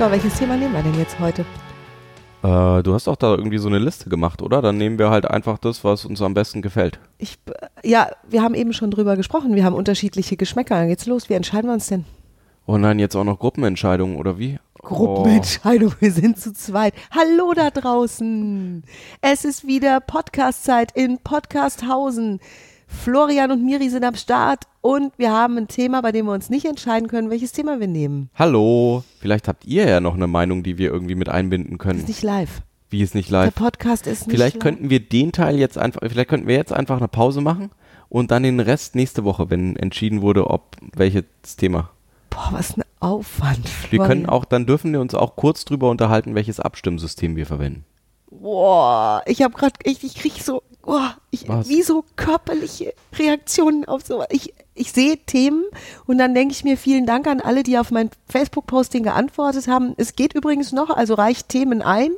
So, welches Thema nehmen wir denn jetzt heute? Äh, du hast doch da irgendwie so eine Liste gemacht, oder? Dann nehmen wir halt einfach das, was uns am besten gefällt. Ich, ja, wir haben eben schon drüber gesprochen. Wir haben unterschiedliche Geschmäcker. Dann geht's los. Wie entscheiden wir uns denn? Oh nein, jetzt auch noch Gruppenentscheidungen, oder wie? Gruppenentscheidung, wir sind zu zweit. Hallo da draußen. Es ist wieder Podcast-Zeit in Podcasthausen. Florian und Miri sind am Start und wir haben ein Thema, bei dem wir uns nicht entscheiden können, welches Thema wir nehmen. Hallo, vielleicht habt ihr ja noch eine Meinung, die wir irgendwie mit einbinden können. Ist nicht live. Wie ist nicht live? Der Podcast ist nicht vielleicht live. könnten wir den Teil jetzt einfach, vielleicht könnten wir jetzt einfach eine Pause machen und dann den Rest nächste Woche, wenn entschieden wurde, ob welches Thema. Boah, was ein Aufwand. Florian. Wir können auch, dann dürfen wir uns auch kurz drüber unterhalten, welches Abstimmsystem wir verwenden. Boah, ich habe gerade, ich, ich krieg so, boah, ich, wie so körperliche Reaktionen auf so. Ich, ich sehe Themen und dann denke ich mir vielen Dank an alle, die auf mein Facebook-Posting geantwortet haben. Es geht übrigens noch, also reicht Themen ein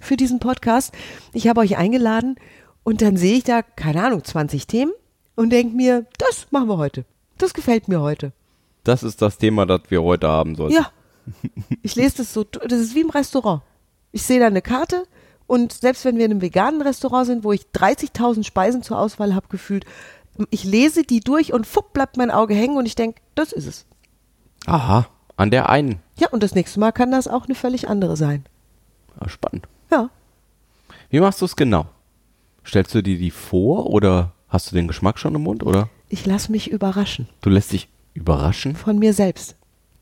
für diesen Podcast. Ich habe euch eingeladen und dann sehe ich da, keine Ahnung, 20 Themen und denke mir, das machen wir heute. Das gefällt mir heute. Das ist das Thema, das wir heute haben sollten. Ja. Ich lese das so, das ist wie im Restaurant. Ich sehe da eine Karte und selbst wenn wir in einem veganen Restaurant sind, wo ich 30.000 Speisen zur Auswahl habe gefühlt, ich lese die durch und fupp bleibt mein Auge hängen und ich denke, das ist es. Aha, an der einen. Ja, und das nächste Mal kann das auch eine völlig andere sein. Ah, spannend. Ja. Wie machst du es genau? Stellst du dir die vor oder hast du den Geschmack schon im Mund oder Ich lasse mich überraschen du lässt dich überraschen, von mir selbst.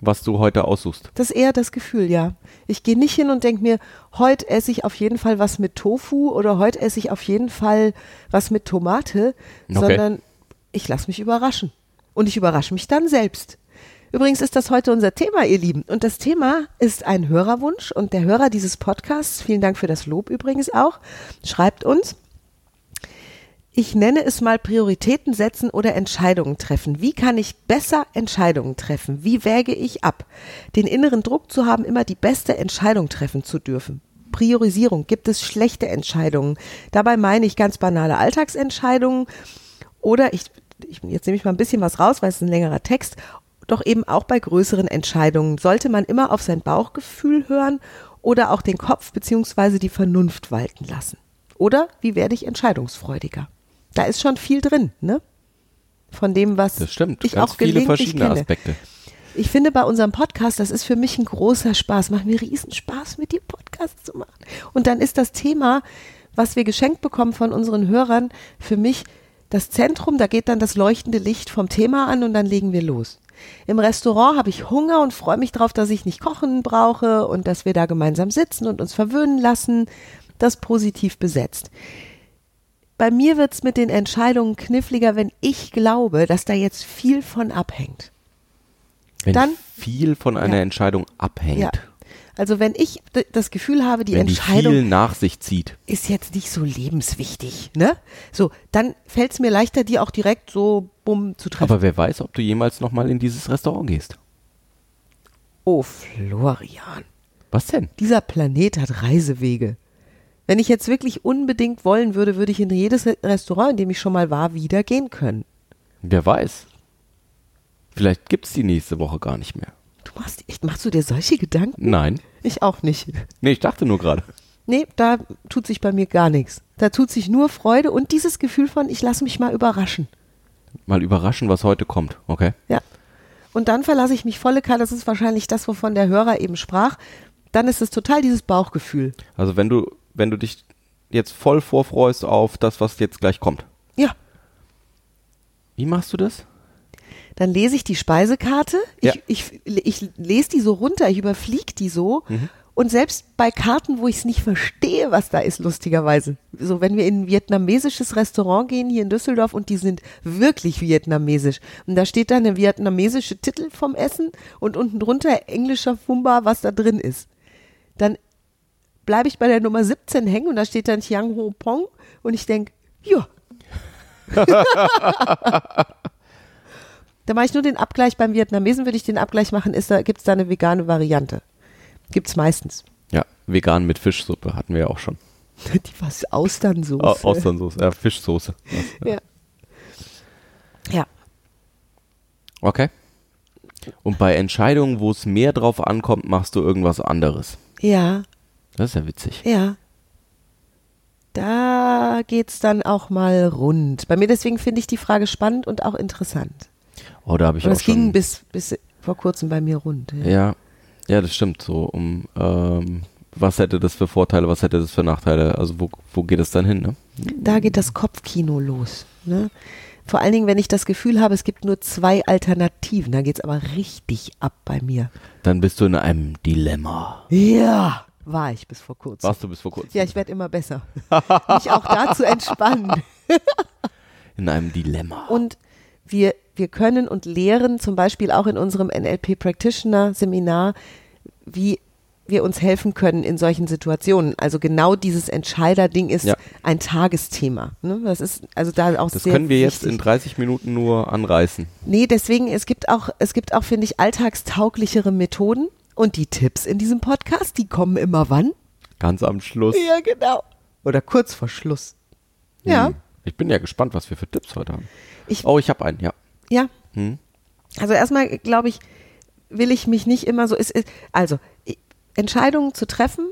Was du heute aussuchst? Das ist eher das Gefühl, ja. Ich gehe nicht hin und denke mir, heute esse ich auf jeden Fall was mit Tofu oder heute esse ich auf jeden Fall was mit Tomate, Okay. sondern ich lasse mich überraschen. Und ich überrasche mich dann selbst. Übrigens ist das heute unser Thema, ihr Lieben. Und das Thema ist ein Hörerwunsch und der Hörer dieses Podcasts, vielen Dank für das Lob übrigens auch, schreibt uns, ich nenne es mal Prioritäten setzen oder Entscheidungen treffen. Wie kann ich besser Entscheidungen treffen? Wie wäge ich ab? Den inneren Druck zu haben, immer die beste Entscheidung treffen zu dürfen. Priorisierung. Gibt es schlechte Entscheidungen? Dabei meine ich ganz banale Alltagsentscheidungen oder ich, ich jetzt nehme ich mal ein bisschen was raus, weil es ist ein längerer Text. Doch eben auch bei größeren Entscheidungen sollte man immer auf sein Bauchgefühl hören oder auch den Kopf beziehungsweise die Vernunft walten lassen. Oder wie werde ich entscheidungsfreudiger? Da ist schon viel drin, ne? Von dem, was Das stimmt. ich Ganz auch viele verschiedene kenne. Aspekte. Ich finde bei unserem Podcast, das ist für mich ein großer Spaß. Macht mir riesen Spaß, mit dir Podcast zu machen. Und dann ist das Thema, was wir geschenkt bekommen von unseren Hörern, für mich das Zentrum. Da geht dann das leuchtende Licht vom Thema an und dann legen wir los. Im Restaurant habe ich Hunger und freue mich drauf, dass ich nicht kochen brauche und dass wir da gemeinsam sitzen und uns verwöhnen lassen. Das positiv besetzt bei mir wird's mit den Entscheidungen kniffliger, wenn ich glaube, dass da jetzt viel von abhängt. Wenn Dann- viel von einer Ja. Entscheidung abhängt, Ja. Also wenn ich das Gefühl habe, die wenn die Entscheidung viel nach sich zieht. ist jetzt nicht so lebenswichtig, ne? So, dann fällt's mir leichter, die auch direkt so bumm zu treffen. Aber wer weiß, ob du jemals nochmal in dieses Restaurant gehst. oh, Florian, Was denn? dieser Planet hat Reisewege. Wenn ich jetzt wirklich unbedingt wollen würde, würde ich in jedes Re- Restaurant, in dem ich schon mal war, wieder gehen können. Wer weiß. Vielleicht gibt's die nächste Woche gar nicht mehr. Du machst echt, machst du dir solche Gedanken? Nein. Ich auch nicht. Nee, ich dachte nur gerade. Nee, da tut sich bei mir gar nichts. Da tut sich nur Freude und dieses Gefühl von, ich lasse mich mal überraschen. Mal überraschen, was heute kommt. Okay. Ja. Und dann verlasse ich mich volle Kanne, das ist wahrscheinlich das, wovon der Hörer eben sprach. Dann ist es total dieses Bauchgefühl. Also wenn du, wenn du dich jetzt voll vorfreust auf das, was jetzt gleich kommt. Ja. Wie machst du das? Dann lese ich die Speisekarte, ich, Ja. ich, ich lese die so runter, ich überfliege die so. Und selbst bei Karten, wo ich es nicht verstehe, was da ist, lustigerweise. So, wenn wir in ein vietnamesisches Restaurant gehen hier in Düsseldorf und die sind wirklich vietnamesisch. Und da steht dann der vietnamesische Titel vom Essen und unten drunter englischer Fumba, was da drin ist. Dann bleibe ich bei der Nummer 17 hängen und da steht dann Chiang Ho Pong und ich denke, ja. da mache ich nur den Abgleich beim Vietnamesen, würde ich den Abgleich machen, ist da, gibt es da eine vegane Variante. Gibt's meistens. Ja, vegan mit Fischsuppe hatten wir ja auch schon. Die was Austernsoße. Au- Austernsoße, äh, Fischsoße. Ja. Ja. Okay. Und bei Entscheidungen, wo es mehr drauf ankommt, machst du irgendwas anderes. Ja, Das ist ja witzig. ja. Da geht's dann auch mal rund. Bei mir deswegen finde ich die Frage spannend und auch interessant. Oh, da habe ich Und auch es ging bis, bis vor kurzem bei mir rund. Ja. Ja, ja, das stimmt. So um ähm, was hätte das für Vorteile, was hätte das für Nachteile? Also wo, wo geht es dann hin? Ne? Da geht das Kopfkino los. Ne? Vor allen Dingen, wenn ich das Gefühl habe, es gibt nur zwei Alternativen, dann geht's aber richtig ab bei mir. Dann bist du in einem Dilemma. Ja, war ich bis vor kurzem. Warst du bis vor kurzem? Ja, ich werde immer besser. Mich auch da zu entspannen. In einem Dilemma. Und wir, wir können und lehren zum Beispiel auch in unserem NLP Practitioner Seminar, wie wir uns helfen können in solchen Situationen. Also genau dieses Entscheiderding ist Ja. ein Tagesthema. Ne? Das ist also da auch das sehr können wir jetzt wichtig. in 30 Minuten nur anreißen. Nee, deswegen, es gibt auch, es gibt auch, finde ich, alltagstauglichere Methoden. Und die Tipps in diesem Podcast, die kommen immer wann? Ganz am Schluss. Ja, genau. Oder kurz vor Schluss. Ja, Hm. Ich bin ja gespannt, was wir für Tipps heute haben. ich, Oh, ich habe einen, ja. ja. Hm. Also erstmal, glaube ich, will ich mich nicht immer so, es ist, also Entscheidungen zu treffen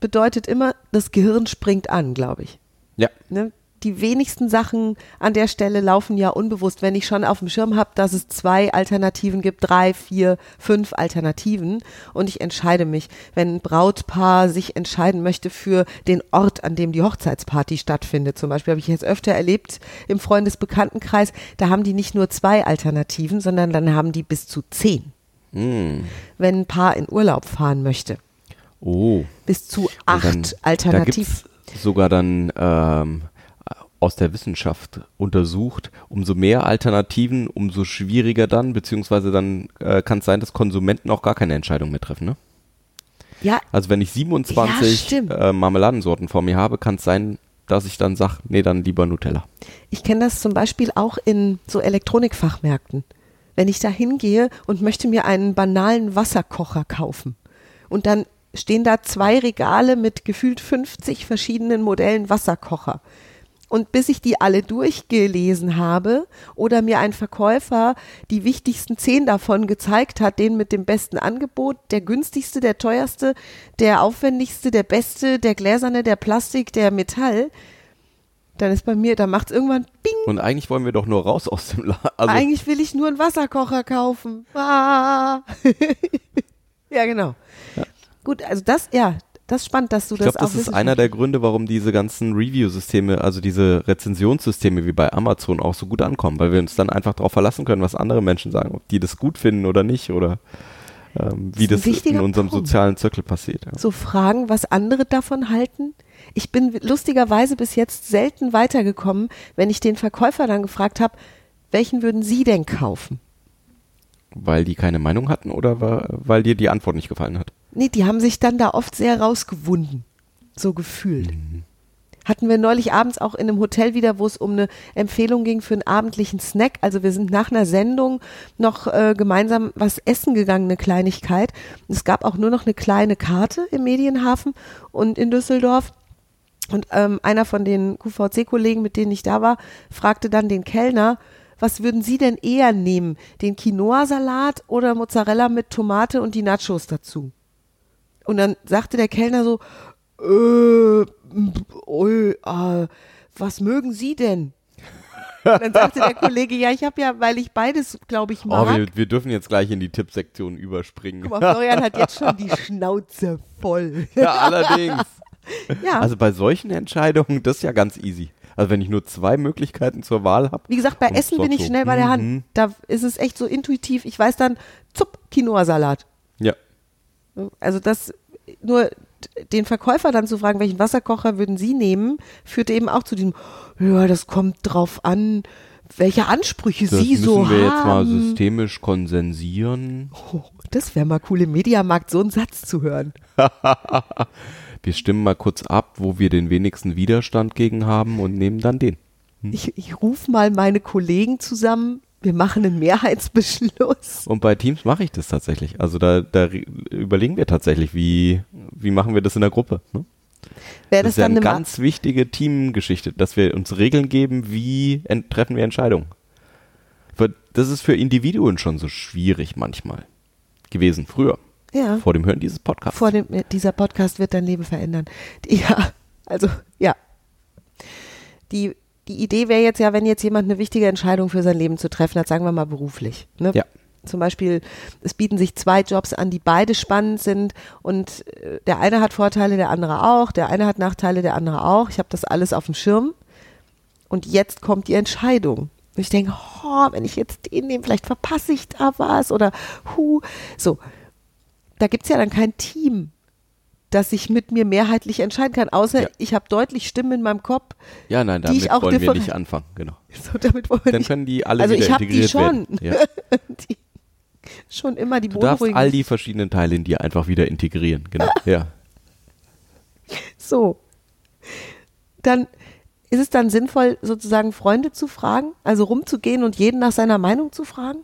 bedeutet immer, das Gehirn springt an, glaube ich. Ja. Ne? Die wenigsten Sachen an der Stelle laufen ja unbewusst. Wenn ich schon auf dem Schirm habe, dass es zwei Alternativen gibt, drei, vier, fünf Alternativen und ich entscheide mich, wenn ein Brautpaar sich entscheiden möchte für den Ort, an dem die Hochzeitsparty stattfindet, zum Beispiel habe ich jetzt öfter erlebt im Freundesbekanntenkreis, da haben die nicht nur zwei Alternativen, sondern dann haben die bis zu zehn, Hm. wenn ein Paar in Urlaub fahren möchte. Oh. Bis zu acht dann, Alternativen. Sogar dann ähm, aus der Wissenschaft untersucht, umso mehr Alternativen, umso schwieriger dann, beziehungsweise dann äh, kann es sein, dass Konsumenten auch gar keine Entscheidung mehr treffen. Ne? Ja, Also wenn ich Ja, 27 stimmt. äh, Marmeladensorten vor mir habe, kann es sein, dass ich dann sage, nee, dann lieber Nutella. Ich kenne das zum Beispiel auch in so Elektronikfachmärkten. Wenn ich da hingehe und möchte mir einen banalen Wasserkocher kaufen und dann stehen da zwei Regale mit gefühlt 50 verschiedenen Modellen Wasserkocher. Und bis ich die alle durchgelesen habe oder mir ein Verkäufer die wichtigsten zehn davon gezeigt hat, den mit dem besten Angebot, der günstigste, der teuerste, der aufwendigste, der beste, der gläserne, der Plastik, der Metall, dann ist bei mir, da macht es irgendwann Bing. Und eigentlich wollen wir doch nur raus aus dem Laden. Also, Eigentlich will ich nur einen Wasserkocher kaufen. Ah. ja, genau. Gut, also das, ja, das ist spannend, dass du ich das glaube, das auch ist einer der Gründe, warum diese ganzen Review-Systeme, also diese Rezensionssysteme wie bei Amazon auch so gut ankommen, weil wir uns dann einfach darauf verlassen können, was andere Menschen sagen, ob die das gut finden oder nicht oder ähm, wie Das das, in unserem Punkt. sozialen Zirkel passiert. Ja. so fragen, was andere davon halten. Ich bin lustigerweise bis jetzt selten weitergekommen, wenn ich den Verkäufer dann gefragt habe, welchen würden Sie denn kaufen? Weil die keine Meinung hatten oder weil dir die Antwort nicht gefallen hat? Nee, die haben sich dann da oft sehr rausgewunden. So gefühlt. Hatten wir neulich abends auch in einem Hotel wieder, wo es um eine Empfehlung ging für einen abendlichen Snack. Also wir sind nach einer Sendung noch äh, gemeinsam was essen gegangen, eine Kleinigkeit. Es gab auch nur noch eine kleine Karte im Medienhafen und in Düsseldorf. Und ähm, einer von den QVC-Kollegen, mit denen ich da war, fragte dann den Kellner, was würden Sie denn eher nehmen? Den Quinoa-Salat oder Mozzarella mit Tomate und die Nachos dazu? Und dann sagte der Kellner so, äh, ui, äh, was mögen Sie denn? Und dann sagte der Kollege, ja, ich habe ja, weil ich beides, glaube ich, Oh, mag. wir, wir dürfen jetzt gleich in die Tippsektion überspringen. Guck mal, Florian hat jetzt schon die Schnauze voll. ja, allerdings. Ja, Also bei solchen Entscheidungen, das ist ja ganz easy. Also wenn ich nur zwei Möglichkeiten zur Wahl habe. wie gesagt, bei Essen bin ich so, schnell bei der Hand. mhm. Da ist es echt so intuitiv. Ich weiß dann, zupp, Quinoa-Salat. Also das, nur den Verkäufer dann zu fragen, welchen Wasserkocher würden Sie nehmen, führte eben auch zu diesem, ja, das kommt drauf an, welche Ansprüche Das Sie müssen so wir jetzt mal haben. systemisch konsensieren. Oh, das wäre mal cool, im Mediamarkt so einen Satz zu hören. Wir stimmen mal kurz ab, wo wir den wenigsten Widerstand gegen haben und nehmen dann den. Ich, ich rufe mal meine Kollegen zusammen, wir machen einen Mehrheitsbeschluss. Und bei Teams mache ich das tatsächlich. Also da, da überlegen wir tatsächlich, wie, wie machen wir das in der Gruppe. Ne? Wäre Das das, ist ja eine ganz wichtige Teamgeschichte, dass wir uns Regeln geben, wie treffen wir Entscheidungen. Das ist für Individuen schon so schwierig manchmal gewesen, früher. Ja. Vor dem Hören dieses Podcasts. Vor dem, dieser Podcast wird dein Leben verändern. Ja, also, ja. Die, die Idee wäre jetzt ja, wenn jetzt jemand eine wichtige Entscheidung für sein Leben zu treffen hat, sagen wir mal beruflich. Ne? Ja. Zum Beispiel, es bieten sich zwei Jobs an, die beide spannend sind und äh, der eine hat Vorteile, der andere auch, der eine hat Nachteile, der andere auch. Ich habe das alles auf dem Schirm und jetzt kommt die Entscheidung. Und ich denke, oh, wenn ich jetzt den nehme, vielleicht verpasse ich da was oder hu. So, da gibt's ja dann kein Team, das sich mit mir mehrheitlich entscheiden kann, außer Ja. ich habe deutlich Stimmen in meinem Kopf. Ja, nein, die ich damit auch wollen wir nicht anfangen. Genau. So, damit wollen wir Dann nicht, können die alle also wieder ich habe die schon, werden. Ja. die, schon immer die Du darfst all die verschiedenen Teile in dir einfach wieder integrieren. Genau. Ja. So. Dann ist es dann sinnvoll, sozusagen Freunde zu fragen, also rumzugehen und jeden nach seiner Meinung zu fragen?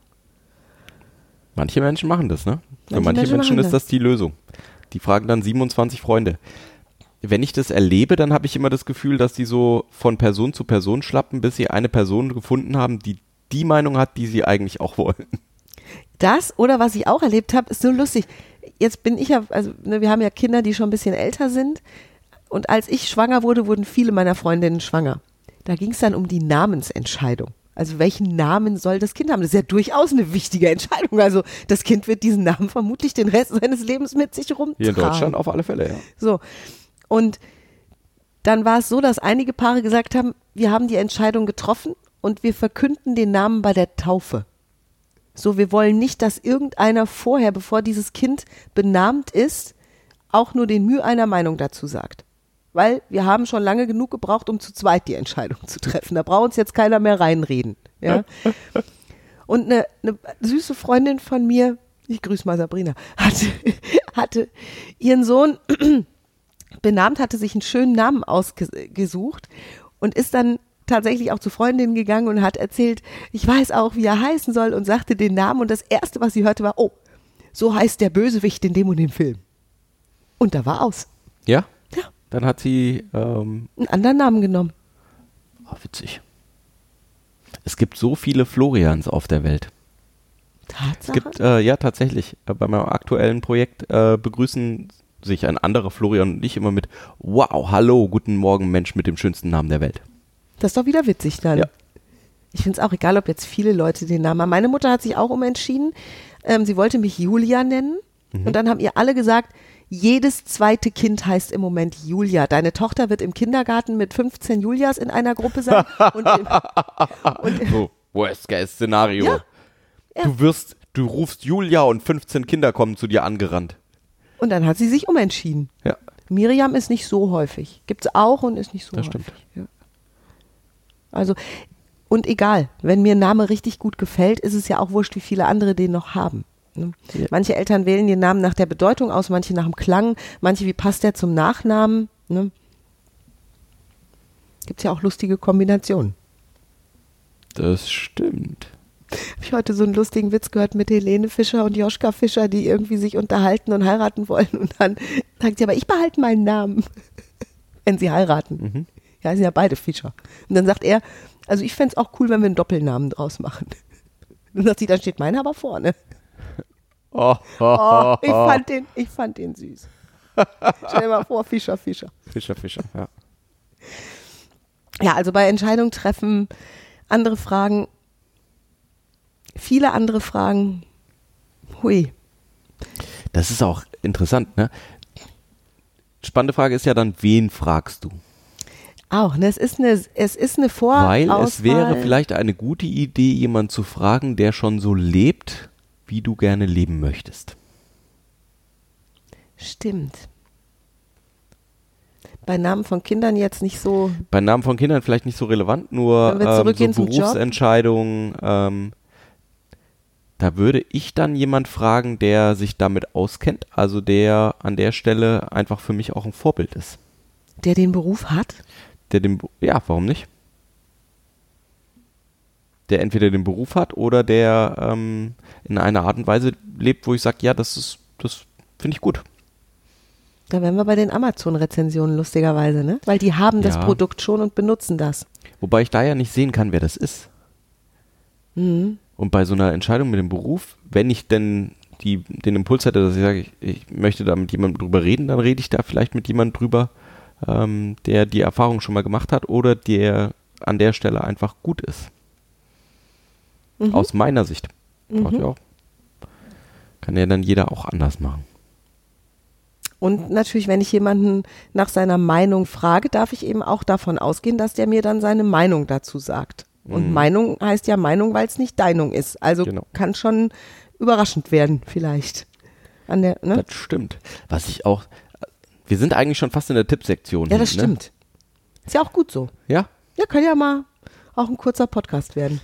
Manche Menschen machen das, ne? Für Manche manche Menschen Menschen ist das die Lösung. Die fragen dann 27 Freunde. Wenn ich das erlebe, dann habe ich immer das Gefühl, dass die so von Person zu Person schlappen, bis sie eine Person gefunden haben, die die Meinung hat, die sie eigentlich auch wollen. Das oder was ich auch erlebt habe, ist so lustig. Jetzt bin ich ja, also ne, wir haben ja Kinder, die schon ein bisschen älter sind. Und als ich schwanger wurde, wurden viele meiner Freundinnen schwanger. Da ging es dann um die Namensentscheidung. Also welchen Namen soll das Kind haben? Das ist ja durchaus eine wichtige Entscheidung. Also das Kind wird diesen Namen vermutlich den Rest seines Lebens mit sich rumtragen. Hier in Deutschland auf alle Fälle, ja. So. Und dann war es so, dass einige Paare gesagt haben, wir haben die Entscheidung getroffen und wir verkünden den Namen bei der Taufe. So, wir wollen nicht, dass irgendeiner vorher, bevor dieses Kind benannt ist, auch nur den Mühe einer Meinung dazu sagt. Weil wir haben schon lange genug gebraucht, um zu zweit die Entscheidung zu treffen. Da braucht uns jetzt keiner mehr reinreden. Ja? Und eine, eine süße Freundin von mir, ich grüße mal Sabrina, hatte, hatte ihren Sohn benannt, hatte sich einen schönen Namen ausgesucht und ist dann tatsächlich auch zu Freundinnen gegangen und hat erzählt, ich weiß auch, wie er heißen soll und sagte den Namen und das erste, was sie hörte, war, oh, so heißt der Bösewicht in dem und dem Film. Und da war aus. Ja? Dann hat sie, ähm, einen anderen Namen genommen. oh, witzig. Es gibt so viele Florians auf der Welt. Es Tatsache. gibt, äh, ja, tatsächlich, äh, bei meinem aktuellen Projekt äh, begrüßen sich ein anderer Florian und ich immer mit Wow, hallo, guten Morgen, Mensch mit dem schönsten Namen der Welt. Das ist doch wieder witzig dann. Ja. Ich finde es auch egal, ob jetzt viele Leute den Namen haben. Meine Mutter hat sich auch umentschieden. Ähm, sie wollte mich Julia nennen. Und dann haben ihr alle gesagt, jedes zweite Kind heißt im Moment Julia. Deine Tochter wird im Kindergarten mit 15 Julias in einer Gruppe sein. und, und So, Worst Case Szenario. Ja. Ja. Du wirst, du rufst Julia und 15 Kinder kommen zu dir angerannt. und dann hat sie sich umentschieden. Ja. Miriam ist nicht so häufig. Gibt es auch und ist nicht so Das häufig. stimmt. Ja. Also, und egal, wenn mir ein Name richtig gut gefällt, ist es ja auch wurscht, wie viele andere den noch haben. Ne? Ja. Manche Eltern wählen den Namen nach der Bedeutung aus, manche nach dem Klang, manche, wie passt der zum Nachnamen. Ne? Gibt es ja auch lustige Kombinationen. Das stimmt. Habe ich heute so einen lustigen Witz gehört mit Helene Fischer und Joschka Fischer, die irgendwie sich unterhalten und heiraten wollen. Und dann sagt sie, aber ich behalte meinen Namen, wenn sie heiraten. Mhm. Ja, sind ja beide Fischer. Und dann sagt er, also ich fände es auch cool, wenn wir einen Doppelnamen draus machen. Dann sagt sie, dann steht meiner aber vorne. Oh, Oh, ich fand den, ich fand den süß. Stell dir mal vor, Fischer, Fischer. Fischer, Fischer, ja. Ja, also bei Entscheidung treffen, andere Fragen, viele andere Fragen. Hui. Das ist auch interessant, ne? Spannende Frage ist ja dann, wen fragst du? Auch, ne? Es ist eine, es ist eine Vorauswahl. Weil es wäre vielleicht eine gute Idee, jemand zu fragen, der schon so lebt, wie du gerne leben möchtest. Stimmt. Bei Namen von Kindern jetzt nicht so. Bei Namen von Kindern vielleicht nicht so relevant, nur ähm, so. Berufsentscheidungen. Ähm, da würde ich dann jemand fragen, der sich damit auskennt, also der an der Stelle einfach für mich auch ein Vorbild ist. Der den Beruf hat? Der den, ja, warum nicht? Der entweder den Beruf hat oder der ähm, in einer Art und Weise lebt, wo ich sage, ja, das ist, das finde ich gut. Da wären wir bei den Amazon-Rezensionen lustigerweise, ne? Weil die haben das Ja. Produkt schon und benutzen das. Wobei ich da ja nicht sehen kann, wer das ist. Mhm. Und bei so einer Entscheidung mit dem Beruf, wenn ich denn die, den Impuls hätte, dass ich sage, ich, ich möchte da mit jemandem drüber reden, dann rede ich da vielleicht mit jemandem drüber, ähm, der die Erfahrung schon mal gemacht hat oder der an der Stelle einfach gut ist. Mhm. Aus meiner Sicht. Mhm. Ja auch. Kann ja dann jeder auch anders machen. Und natürlich, wenn ich jemanden nach seiner Meinung frage, darf ich eben auch davon ausgehen, dass der mir dann seine Meinung dazu sagt. Und Mhm. Meinung heißt ja Meinung, weil es nicht Deinung ist. Also Genau. kann schon überraschend werden, vielleicht. An der, ne? Das stimmt. Was ich auch. Wir sind eigentlich schon fast in der Tippsektion. Ja, das hier, ne? stimmt. Ist ja auch gut so. Ja, Ja, kann ja mal auch ein kurzer Podcast werden.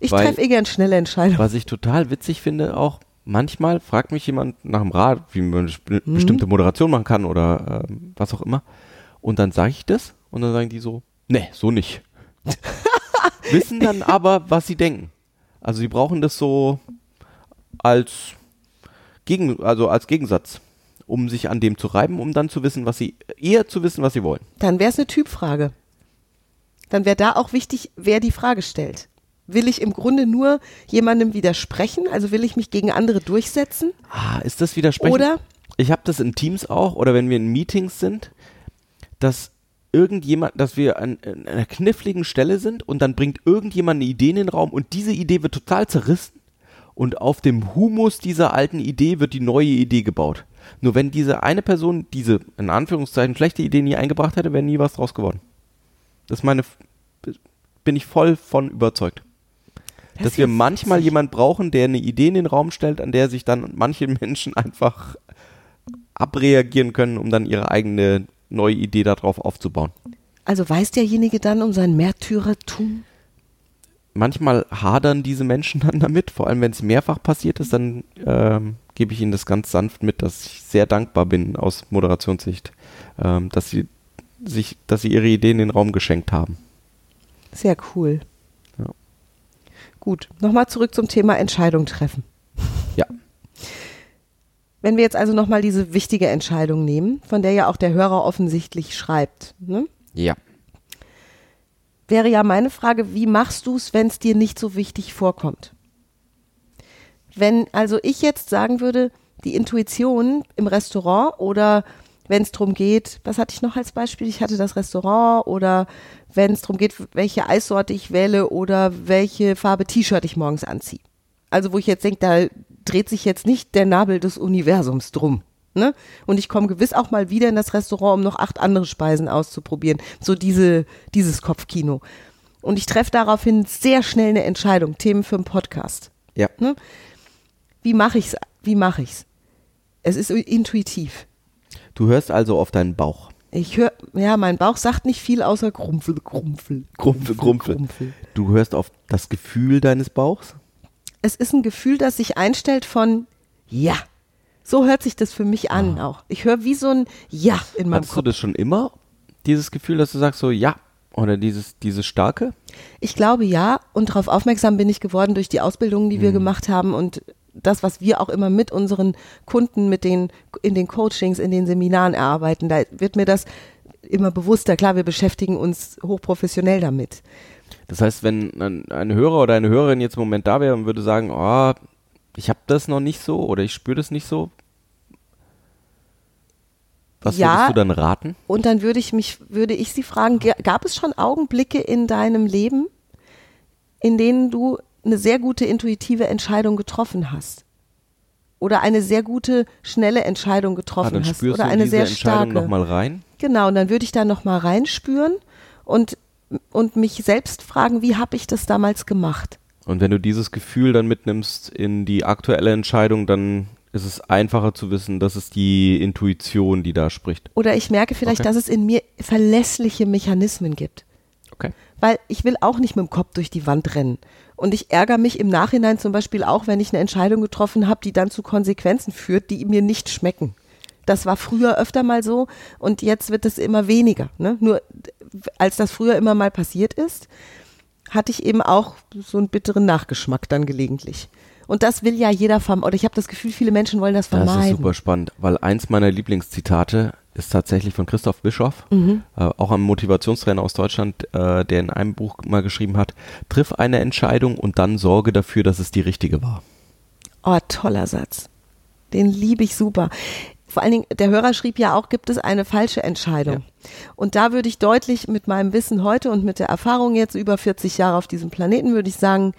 Ich treffe eh gern schnelle Entscheidungen. Was ich total witzig finde, auch manchmal fragt mich jemand nach dem Rat, wie man eine Mhm. bestimmte Moderation machen kann oder ähm, was auch immer. Und dann sage ich das und dann sagen die so, nee, so nicht. Wissen dann aber, was sie denken. Also sie brauchen das so als Gegen, also als Gegensatz, um sich an dem zu reiben, um dann zu wissen, was sie, eher zu wissen, was sie wollen. Dann wäre es eine Typfrage. Dann wäre da auch wichtig, wer die Frage stellt. Will ich im Grunde nur jemandem widersprechen? Also will ich mich gegen andere durchsetzen? Ah, ist das Widersprechen? Oder ich habe das in Teams auch oder wenn wir in Meetings sind, dass irgendjemand, dass wir an, an einer kniffligen Stelle sind und dann bringt irgendjemand eine Idee in den Raum und diese Idee wird total zerrissen und auf dem Humus dieser alten Idee wird die neue Idee gebaut. Nur wenn diese eine Person diese, in Anführungszeichen, schlechte Idee nie eingebracht hätte, wäre nie was draus geworden. Das meine, bin ich voll von überzeugt. Das dass wir manchmal jemand brauchen, der eine Idee in den Raum stellt, an der sich dann manche Menschen einfach abreagieren können, um dann ihre eigene neue Idee darauf aufzubauen. Also weiß derjenige dann um sein Märtyrertum? Manchmal hadern diese Menschen dann damit, vor allem wenn es mehrfach passiert ist, dann ähm, gebe ich ihnen das ganz sanft mit, dass ich sehr dankbar bin aus Moderationssicht, ähm, dass sie sich, dass sie ihre Idee in den Raum geschenkt haben. Sehr cool. Gut, nochmal zurück zum Thema Entscheidung treffen. Ja. Wenn wir jetzt also nochmal diese wichtige Entscheidung nehmen, von der ja auch der Hörer offensichtlich schreibt, ne? Ja. wäre ja meine Frage, wie machst du es, wenn es dir nicht so wichtig vorkommt? Wenn also ich jetzt sagen würde, die Intuition im Restaurant oder wenn es darum geht, was hatte ich noch als Beispiel? Ich hatte das Restaurant oder wenn es darum geht, welche Eissorte ich wähle oder welche Farbe T-Shirt ich morgens anziehe. Also wo ich jetzt denke, da dreht sich jetzt nicht der Nabel des Universums drum. Ne? Und ich komme gewiss auch mal wieder in das Restaurant, um noch acht andere Speisen auszuprobieren. So diese, dieses Kopfkino. Und ich treffe daraufhin sehr schnell eine Entscheidung. Themen für einen Podcast. Ja. Ne? Wie mache ich's? Wie mache ich's? Es ist intuitiv. Du hörst also auf deinen Bauch. Ich höre, ja, mein Bauch sagt nicht viel außer Grumpfel, Grumpfel, Grumpfel, Grumpfel. Du hörst auf das Gefühl deines Bauchs. Es ist ein Gefühl, das sich einstellt von Ja. So hört sich das für mich an auch. Ich höre wie so ein Ja in meinem Hattest du Kopf. das schon immer? Dieses Gefühl, dass du sagst so, ja, oder dieses, dieses starke? Ich glaube ja und darauf aufmerksam bin ich geworden durch die Ausbildungen, die wir gemacht haben und das, was wir auch immer mit unseren Kunden, mit den, in den Coachings, in den Seminaren erarbeiten, da wird mir das immer bewusster. Klar, wir beschäftigen uns hochprofessionell damit. Das heißt, wenn ein, Hörer oder eine Hörerin jetzt im Moment da wäre und würde sagen, oh, ich habe das noch nicht so oder ich spüre das nicht so, was Ja. würdest du dann raten? Und dann würde ich mich, würde ich Sie fragen, ga- gab es schon Augenblicke in deinem Leben, in denen du eine sehr gute intuitive Entscheidung getroffen hast? Oder eine sehr gute, schnelle Entscheidung Ah, getroffen dann hast? Oder eine sehr starke. nochmal rein. Genau, und dann würde ich da nochmal reinspüren und, und mich selbst fragen, wie habe ich das damals gemacht? Und wenn du dieses Gefühl dann mitnimmst in die aktuelle Entscheidung, dann ist es einfacher zu wissen, das ist die Intuition, die da spricht. Oder ich merke vielleicht, Okay. dass es in mir verlässliche Mechanismen gibt. Okay. Weil ich will auch nicht mit dem Kopf durch die Wand rennen. Und ich ärgere mich im Nachhinein zum Beispiel auch, wenn ich eine Entscheidung getroffen habe, die dann zu Konsequenzen führt, die mir nicht schmecken. Das war früher öfter mal so und jetzt wird es immer weniger. Ne? Nur als das früher immer mal passiert ist, hatte ich eben auch so einen bitteren Nachgeschmack dann gelegentlich. Und das will ja jeder vermeiden. Oder ich habe das Gefühl, viele Menschen wollen das Das vermeiden. ist super spannend, weil eins meiner Lieblingszitate ist tatsächlich von Christoph Bischoff, Mhm. äh, auch ein Motivationstrainer aus Deutschland, äh, der in einem Buch mal geschrieben hat, triff eine Entscheidung und dann sorge dafür, dass es die richtige war. Oh, toller Satz. Den liebe ich super. Vor allen Dingen, der Hörer schrieb ja auch, gibt es eine falsche Entscheidung. Und da würde ich deutlich mit meinem Wissen heute und mit der Erfahrung jetzt über 40 Jahre auf diesem Planeten, würde ich sagen,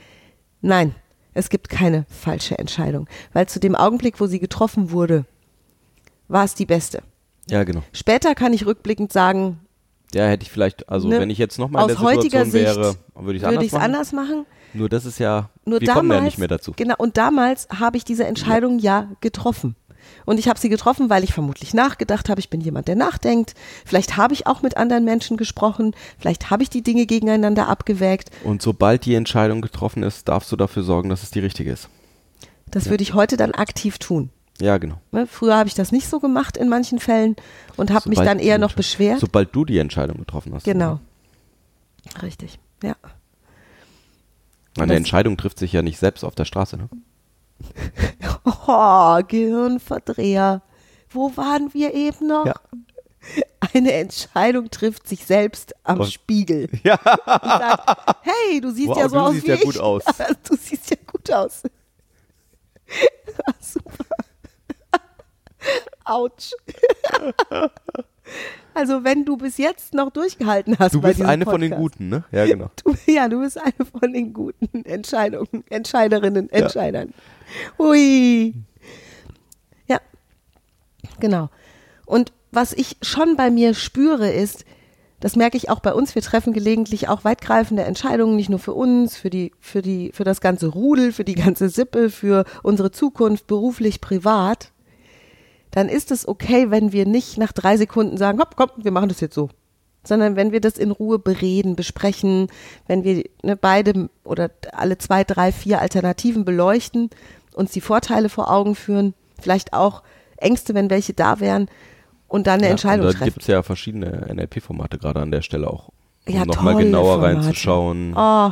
nein, es gibt keine falsche Entscheidung. Weil zu dem Augenblick, wo sie getroffen wurde, war es die beste. Ja, genau. Später kann ich rückblickend sagen, Ja, hätte ich vielleicht, also Ne, wenn ich jetzt nochmal in der Situation wäre, würde ich es würde anders anders machen. Nur das ist ja, Nur wir damals, kommen ja nicht mehr dazu. Genau, und damals habe ich diese Entscheidung ja getroffen. Und ich habe sie getroffen, weil ich vermutlich nachgedacht habe, ich bin jemand, der nachdenkt. Vielleicht habe ich auch mit anderen Menschen gesprochen. Vielleicht habe ich die Dinge gegeneinander abgewägt. Und sobald die Entscheidung getroffen ist, darfst du dafür sorgen, dass es die richtige ist. Das würde ich heute dann aktiv tun. Ja, genau. Ne, Früher habe ich das nicht so gemacht in manchen Fällen und habe mich dann eher noch beschwert. Sobald du die Entscheidung getroffen hast. Genau. Richtig. Ja. Eine Entscheidung trifft sich ja nicht selbst auf der Straße. Ne? Oh, Gehirnverdreher. Wo waren wir eben noch? Ja. Eine Entscheidung trifft sich selbst am Und- Spiegel. Ja. Sagt, hey, du siehst Wow, ja so du aus siehst wie ja ich. gut aus. Du siehst ja gut aus. Super. Autsch. Also wenn du bis jetzt noch durchgehalten hast Du bist eine von den Podcast. Guten, ne? Ja, genau. Du, ja, du bist eine von den guten Entscheidungen, Entscheiderinnen, Entscheidern. Hui. Ja, genau. Und was ich schon bei mir spüre, ist, das merke ich auch bei uns, wir treffen gelegentlich auch weitgreifende Entscheidungen, nicht nur für uns, für die, für die, für das ganze Rudel, für die ganze Sippe, für unsere Zukunft, beruflich, privat. Dann ist es okay, wenn wir nicht nach drei Sekunden sagen, hopp, komm, wir machen das jetzt so sondern wenn wir das in Ruhe bereden, besprechen, wenn wir ne, beide oder alle zwei, drei, vier Alternativen beleuchten, uns die Vorteile vor Augen führen, vielleicht auch Ängste, wenn welche da wären, und dann eine ja, Entscheidung und da treffen. gibt es ja verschiedene NLP-Formate gerade an der Stelle auch. Um Ja, nochmal genauer Formate. reinzuschauen. Oh,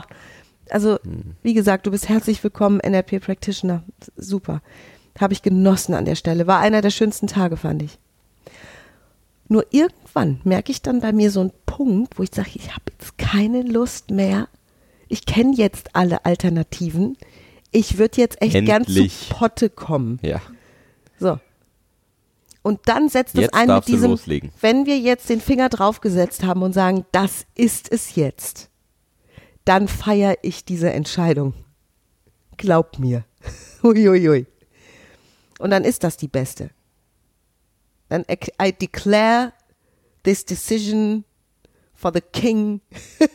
also wie gesagt, du bist herzlich willkommen, NLP Practitioner. Super. Habe ich genossen an der Stelle. War einer der schönsten Tage, fand ich. Nur irgendwann merke ich dann bei mir so einen Punkt, wo ich sage, ich habe jetzt keine Lust mehr. Ich kenne jetzt alle Alternativen. Ich würde jetzt echt gern Endlich. zu Potte kommen. Ja. So. Und dann setzt es ein mit diesem, loslegen. wenn wir jetzt den Finger draufgesetzt haben und sagen, das ist es jetzt, dann feiere ich diese Entscheidung. Glaub mir. Uiuiui. Und dann ist das die beste. Dann I declare this decision for the king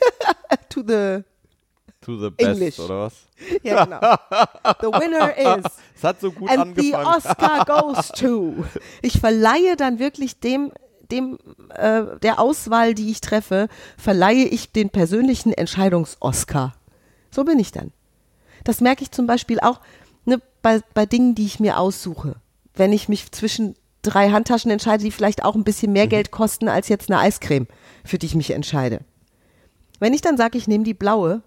to the To the best, English. oder was? ja genau. The winner is Es hat so gut And the angefangen. Oscar goes to. Ich verleihe dann wirklich dem, dem äh, der Auswahl, die ich treffe, verleihe ich den persönlichen Entscheidungs-Oscar. So bin ich dann. Das merke ich zum Beispiel auch bei, bei Dingen, die ich mir aussuche. Wenn ich mich zwischen drei Handtaschen entscheide, die vielleicht auch ein bisschen mehr Geld kosten als jetzt eine Eiscreme, für die ich mich entscheide. Wenn ich dann sage, ich nehme die blaue,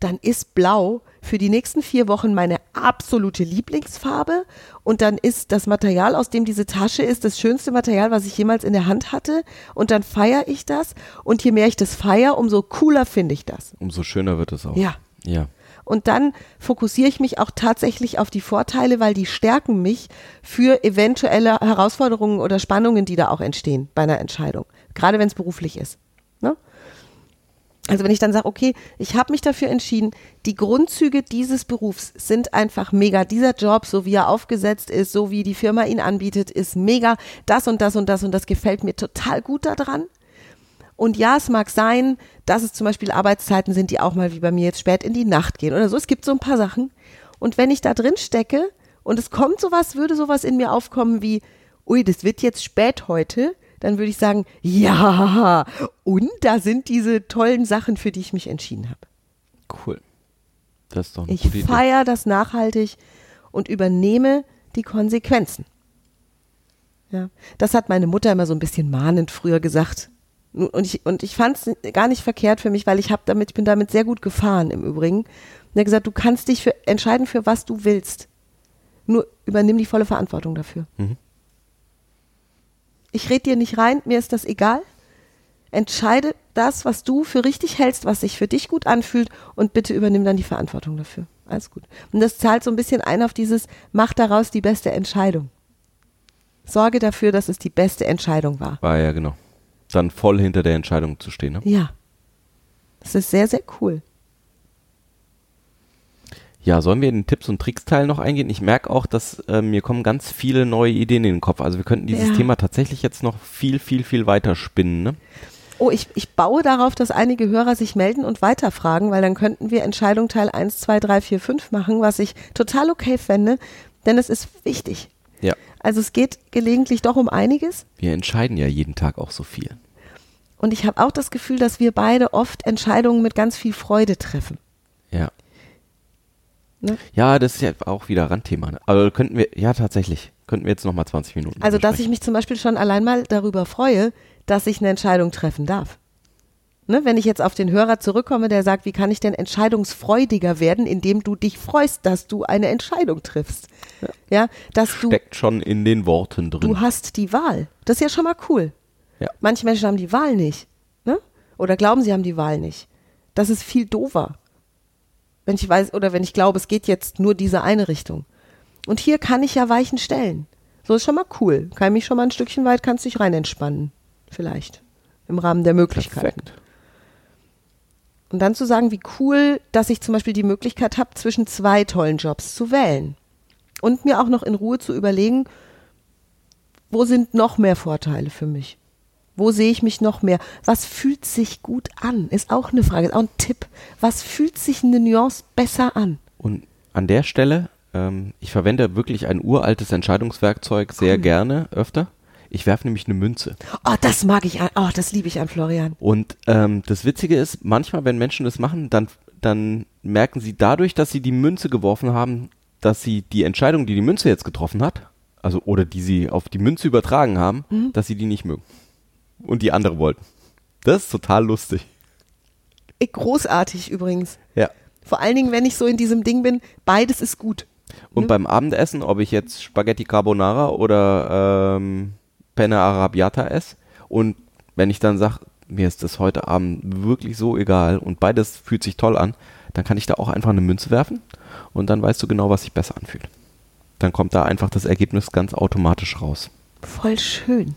dann ist blau für die nächsten vier Wochen meine absolute Lieblingsfarbe und dann ist das Material, aus dem diese Tasche ist, das schönste Material, was ich jemals in der Hand hatte und dann feiere ich das und je mehr ich das feiere, umso cooler finde ich das. Umso schöner wird es auch. Ja. Ja. Und dann fokussiere ich mich auch tatsächlich auf die Vorteile, weil die stärken mich für eventuelle Herausforderungen oder Spannungen, die da auch entstehen bei einer Entscheidung. Gerade wenn es beruflich ist. Ne? Also wenn ich dann sage, okay, ich habe mich dafür entschieden, die Grundzüge dieses Berufs sind einfach mega. Dieser Job, so wie er aufgesetzt ist, so wie die Firma ihn anbietet, ist mega. Das und das und das und das gefällt mir total gut daran. Und ja, es mag sein, dass es zum Beispiel Arbeitszeiten sind, die auch mal wie bei mir jetzt spät in die Nacht gehen oder so. Es gibt so ein paar Sachen. Und wenn ich da drin stecke und es kommt sowas, würde sowas in mir aufkommen wie, ui, das wird jetzt spät heute, dann würde ich sagen, ja, und da sind diese tollen Sachen, für die ich mich entschieden habe. Cool. Das ist doch eine Ich feiere das nachhaltig und übernehme die Konsequenzen. Ja, das hat meine Mutter immer so ein bisschen mahnend früher gesagt. Und ich, und ich fand es gar nicht verkehrt für mich, weil ich habe damit, ich bin damit sehr gut gefahren im Übrigen. Und er hat gesagt, du kannst dich für, entscheiden für was du willst. Nur übernimm die volle Verantwortung dafür. Mhm. Ich rede dir nicht rein, mir ist das egal. Entscheide das, was du für richtig hältst, was sich für dich gut anfühlt und bitte übernimm dann die Verantwortung dafür. Alles gut. Und das zahlt so ein bisschen ein auf dieses, mach daraus die beste Entscheidung. Sorge dafür, dass es die beste Entscheidung war. War ja, genau. Dann voll hinter der Entscheidung zu stehen. Ne? Ja. Das ist sehr, sehr cool. Ja, sollen wir in den Tipps und Tricks Teil noch eingehen? Ich merke auch, dass äh, mir kommen ganz viele neue Ideen in den Kopf. Also wir könnten dieses Ja. Thema tatsächlich jetzt noch viel, viel, viel weiter spinnen. Ne? Oh, ich, ich baue darauf, dass einige Hörer sich melden und weiterfragen, weil dann könnten wir Entscheidung Teil 1, 2, 3, 4, 5 machen, was ich total okay fände, denn es ist wichtig. Ja. Also es geht gelegentlich doch um einiges Wir entscheiden ja jeden Tag auch so viel. Und ich habe auch das Gefühl, dass wir beide oft Entscheidungen mit ganz viel Freude treffen. Ja. Ne? Ja, das ist ja auch wieder Randthema. Ne? Aber könnten wir, ja tatsächlich, könnten wir jetzt nochmal 20 Minuten. Also dass ich mich zum Beispiel schon allein mal darüber freue, dass ich eine Entscheidung treffen darf. Ne, wenn ich jetzt auf den Hörer zurückkomme, der sagt, wie kann ich denn entscheidungsfreudiger werden, indem du dich freust, dass du eine Entscheidung triffst. Ja, dass du, Steckt schon in den Worten drin. du hast die Wahl. Das ist ja schon mal cool. Ja. Manche Menschen haben die Wahl nicht. Ne? Oder glauben, sie haben die Wahl nicht. Das ist viel doofer. Wenn ich weiß, oder wenn ich glaube, es geht jetzt nur diese eine Richtung. Und hier kann ich ja Weichen stellen. So ist schon mal cool. Kann mich schon mal ein Stückchen weit, kannst dich rein entspannen. Vielleicht. Im Rahmen der Möglichkeiten. Perfekt. Und dann zu sagen, wie cool, dass ich zum Beispiel die Möglichkeit habe, zwischen zwei tollen Jobs zu wählen. Und mir auch noch in Ruhe zu überlegen, wo sind noch mehr Vorteile für mich? Wo sehe ich mich noch mehr? Was fühlt sich gut an? Ist auch eine Frage, ist auch ein Tipp. Was fühlt sich eine Nuance besser an? Und an der Stelle, ähm, ich verwende wirklich ein uraltes Entscheidungswerkzeug sehr gerne öfter. Ich werfe nämlich eine Münze. Oh, das mag ich an. Oh, das liebe ich an Florian. Und ähm, das Witzige ist, manchmal, wenn Menschen das machen, dann, dann merken sie dadurch, dass sie die Münze geworfen haben, dass sie die Entscheidung, die die Münze jetzt getroffen hat, also oder die sie auf die Münze übertragen haben, dass sie die nicht mögen. Und die andere wollten. Das ist total lustig. Großartig übrigens. Ja. Vor allen Dingen, wenn ich so in diesem Ding bin, beides ist gut. Und beim Abendessen, ob ich jetzt Spaghetti Carbonara oder ähm, Penne Arabiata esse und wenn ich dann sage, mir ist das heute Abend wirklich so egal und beides fühlt sich toll an, dann kann ich da auch einfach eine Münze werfen und dann weißt du genau, was sich besser anfühlt. Dann kommt da einfach das Ergebnis ganz automatisch raus. Voll schön.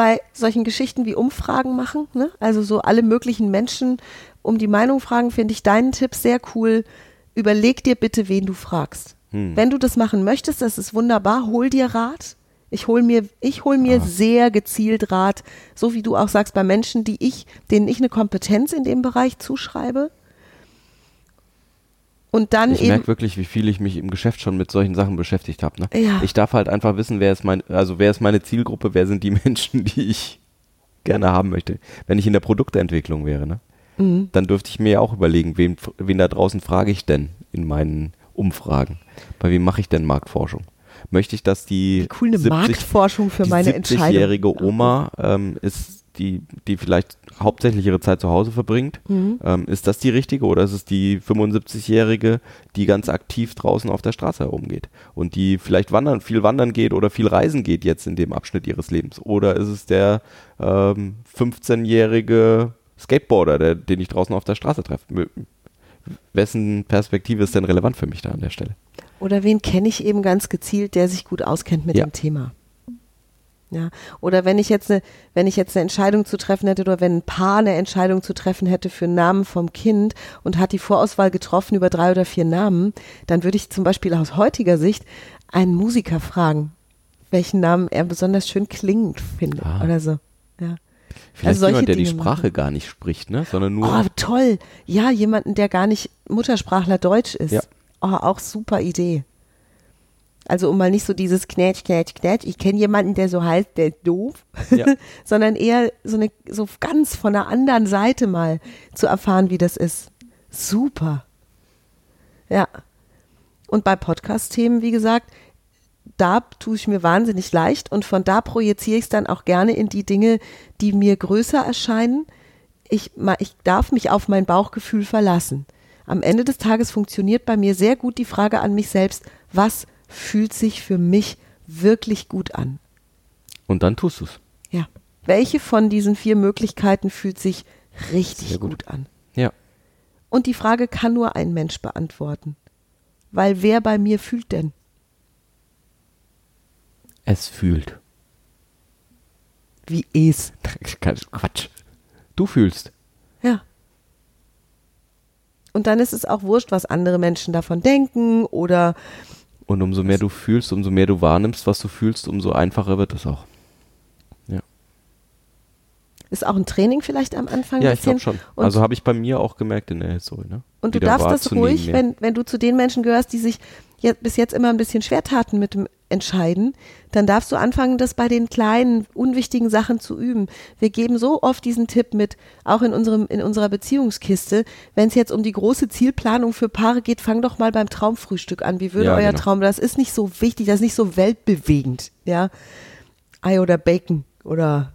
Bei solchen Geschichten wie Umfragen machen, ne? also so alle möglichen Menschen um die Meinung fragen, finde ich deinen Tipp sehr cool. Überleg dir bitte, wen du fragst. Hm. Wenn du das machen möchtest, das ist wunderbar, hol dir Rat. Ich hol mir, ich hol mir Ah. sehr gezielt Rat, so wie du auch sagst, bei Menschen, die ich, denen ich eine Kompetenz in dem Bereich zuschreibe. Und dann Ich merke wirklich, wie viel ich mich im Geschäft schon mit solchen Sachen beschäftigt habe. Ne? Ja. Ich darf halt einfach wissen, wer ist mein, also wer ist meine Zielgruppe, wer sind die Menschen, die ich gerne haben möchte. Wenn ich in der Produktentwicklung wäre, ne? Mhm. dann dürfte ich mir ja auch überlegen, wen, wen da draußen frage ich denn in meinen Umfragen? Bei wem mache ich denn Marktforschung? Möchte ich, dass die cool eine 70 Marktforschung für die meine Entscheidung. 70-jährige Oma ähm, ist die, die vielleicht hauptsächlich ihre Zeit zu Hause verbringt. Mhm. Ähm, ist das die richtige oder ist es die 75-jährige, die ganz aktiv draußen auf der Straße herumgeht und die vielleicht wandern, viel wandern geht oder viel reisen geht jetzt in dem Abschnitt ihres Lebens? Oder ist es der ähm, 15-jährige Skateboarder, der, den ich draußen auf der Straße treffe? Wessen Perspektive ist denn relevant für mich da an der Stelle? Oder wen kenne ich eben ganz gezielt, der sich gut auskennt mit Ja. dem Thema. Ja. Oder wenn ich jetzt eine, wenn ich jetzt eine Entscheidung zu treffen hätte oder wenn ein Paar eine Entscheidung zu treffen hätte für einen Namen vom Kind und hat die Vorauswahl getroffen über drei oder vier Namen, dann würde ich zum Beispiel aus heutiger Sicht einen Musiker fragen, welchen Namen er besonders schön klingend findet Ah. oder so. Ja. Vielleicht Also jemand, der die Dinge Sprache machen. gar nicht spricht, ne? sondern nur Oh, toll. Ja, jemanden, der gar nicht Muttersprachler Deutsch ist. Ja. Oh, auch super Idee. Also um mal nicht so dieses Knätsch, Knätsch, Knätsch, ich kenne jemanden, der so heißt, der ist doof, Ja. sondern eher so eine, so ganz von der anderen Seite mal zu erfahren, wie das ist. Super. Ja. Und bei Podcast-Themen, wie gesagt, da tue ich mir wahnsinnig leicht und von da projiziere ich es dann auch gerne in die Dinge, die mir größer erscheinen. Ich, ich darf mich auf mein Bauchgefühl verlassen. Am Ende des Tages funktioniert bei mir sehr gut die Frage an mich selbst, was fühlt sich für mich wirklich gut an? Und dann tust du es. Ja. Welche von diesen vier Möglichkeiten fühlt sich richtig gut. gut. an? Ja. Und die Frage kann nur ein Mensch beantworten. Weil wer bei mir fühlt denn? Es fühlt. Wie es. Quatsch. Du fühlst. Ja. Und dann ist es auch wurscht, was andere Menschen davon denken oder Und umso mehr du fühlst, umso mehr du wahrnimmst, was du fühlst, umso einfacher wird es auch. ist auch ein Training vielleicht am Anfang. Ja, ich glaube schon. Und, also habe ich bei mir auch gemerkt in der History. Ne? und du darfst das ruhig, wenn, wenn du zu den Menschen gehörst, die sich jetzt, bis jetzt immer ein bisschen schwer taten mit dem Entscheiden, dann darfst du anfangen, das bei den kleinen, unwichtigen Sachen zu üben. Wir geben so oft diesen Tipp mit, auch in, unserem, in unserer Beziehungskiste, wenn es jetzt um die große Zielplanung für Paare geht, fang doch mal beim Traumfrühstück an. Wie würde Ja, euer genau. Traum, das ist nicht so wichtig, das ist nicht so weltbewegend, ja. Ei oder Bacon oder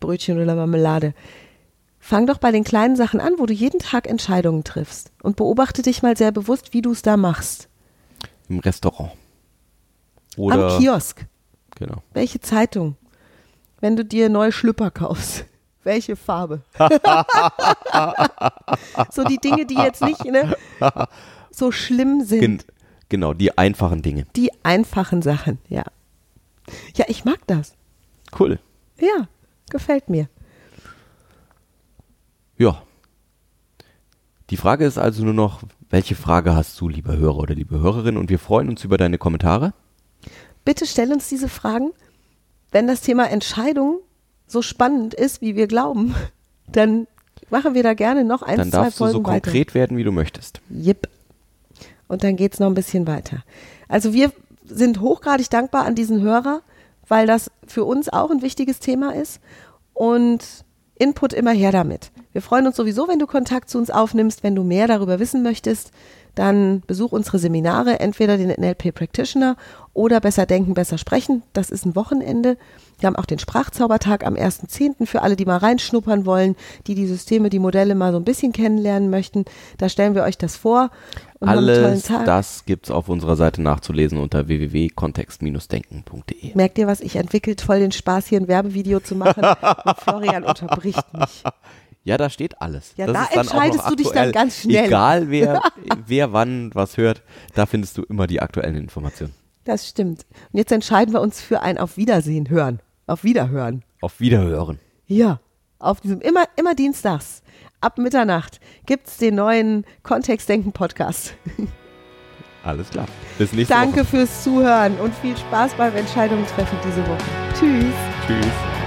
Brötchen oder Marmelade. Fang doch bei den kleinen Sachen an, wo du jeden Tag Entscheidungen triffst und beobachte dich mal sehr bewusst, wie du es da machst. Im Restaurant. Oder, Am Kiosk. Genau. Welche Zeitung? Wenn du dir neue Schlüpper kaufst. Welche Farbe? so die Dinge, die jetzt nicht ne, so schlimm sind. Gen genau, die einfachen Dinge. Die einfachen Sachen, ja. Ja, ich mag das. Cool. Ja, gefällt mir. Ja. Die Frage ist also nur noch, welche Frage hast du, lieber Hörer oder liebe Hörerin? Und wir freuen uns über deine Kommentare. Bitte stell uns diese Fragen. Wenn das Thema Entscheidung so spannend ist, wie wir glauben, dann machen wir da gerne noch ein, Dann zwei darfst du Folgen so weiter. konkret werden, wie du möchtest. Jip. Und dann geht's noch ein bisschen weiter. Also wir sind hochgradig dankbar an diesen Hörer, weil das für uns auch ein wichtiges Thema ist. Und Input immer her damit. Wir freuen uns sowieso, wenn du Kontakt zu uns aufnimmst. Wenn du mehr darüber wissen möchtest, dann besuch unsere Seminare, entweder den NLP Practitioner oder Besser Denken, Besser Sprechen. Das ist ein Wochenende. Wir haben auch den Sprachzaubertag am 1.10. für alle, die mal reinschnuppern wollen, die die Systeme, die Modelle mal so ein bisschen kennenlernen möchten. Da stellen wir euch das vor. Alles das gibt's auf unserer Seite nachzulesen unter www.kontext-denken.de. Merkt ihr was? Ich entwickelt voll den Spaß, hier ein Werbevideo zu machen. und Florian unterbricht mich. Ja, da steht alles. Ja, das da entscheidest du dich dann ganz schnell. Egal, wer, wer wann was hört, da findest du immer die aktuellen Informationen. Das stimmt. Und jetzt entscheiden wir uns für ein Auf Wiedersehen hören. Auf Wiederhören. Auf Wiederhören. Ja. Auf diesem, immer, immer dienstags. Ab Mitternacht gibt's den neuen Kontextdenken-Podcast. Alles klar. Bis nächste Danke Woche. fürs Zuhören und viel Spaß beim Entscheidungen treffen diese Woche. Tschüss. Tschüss.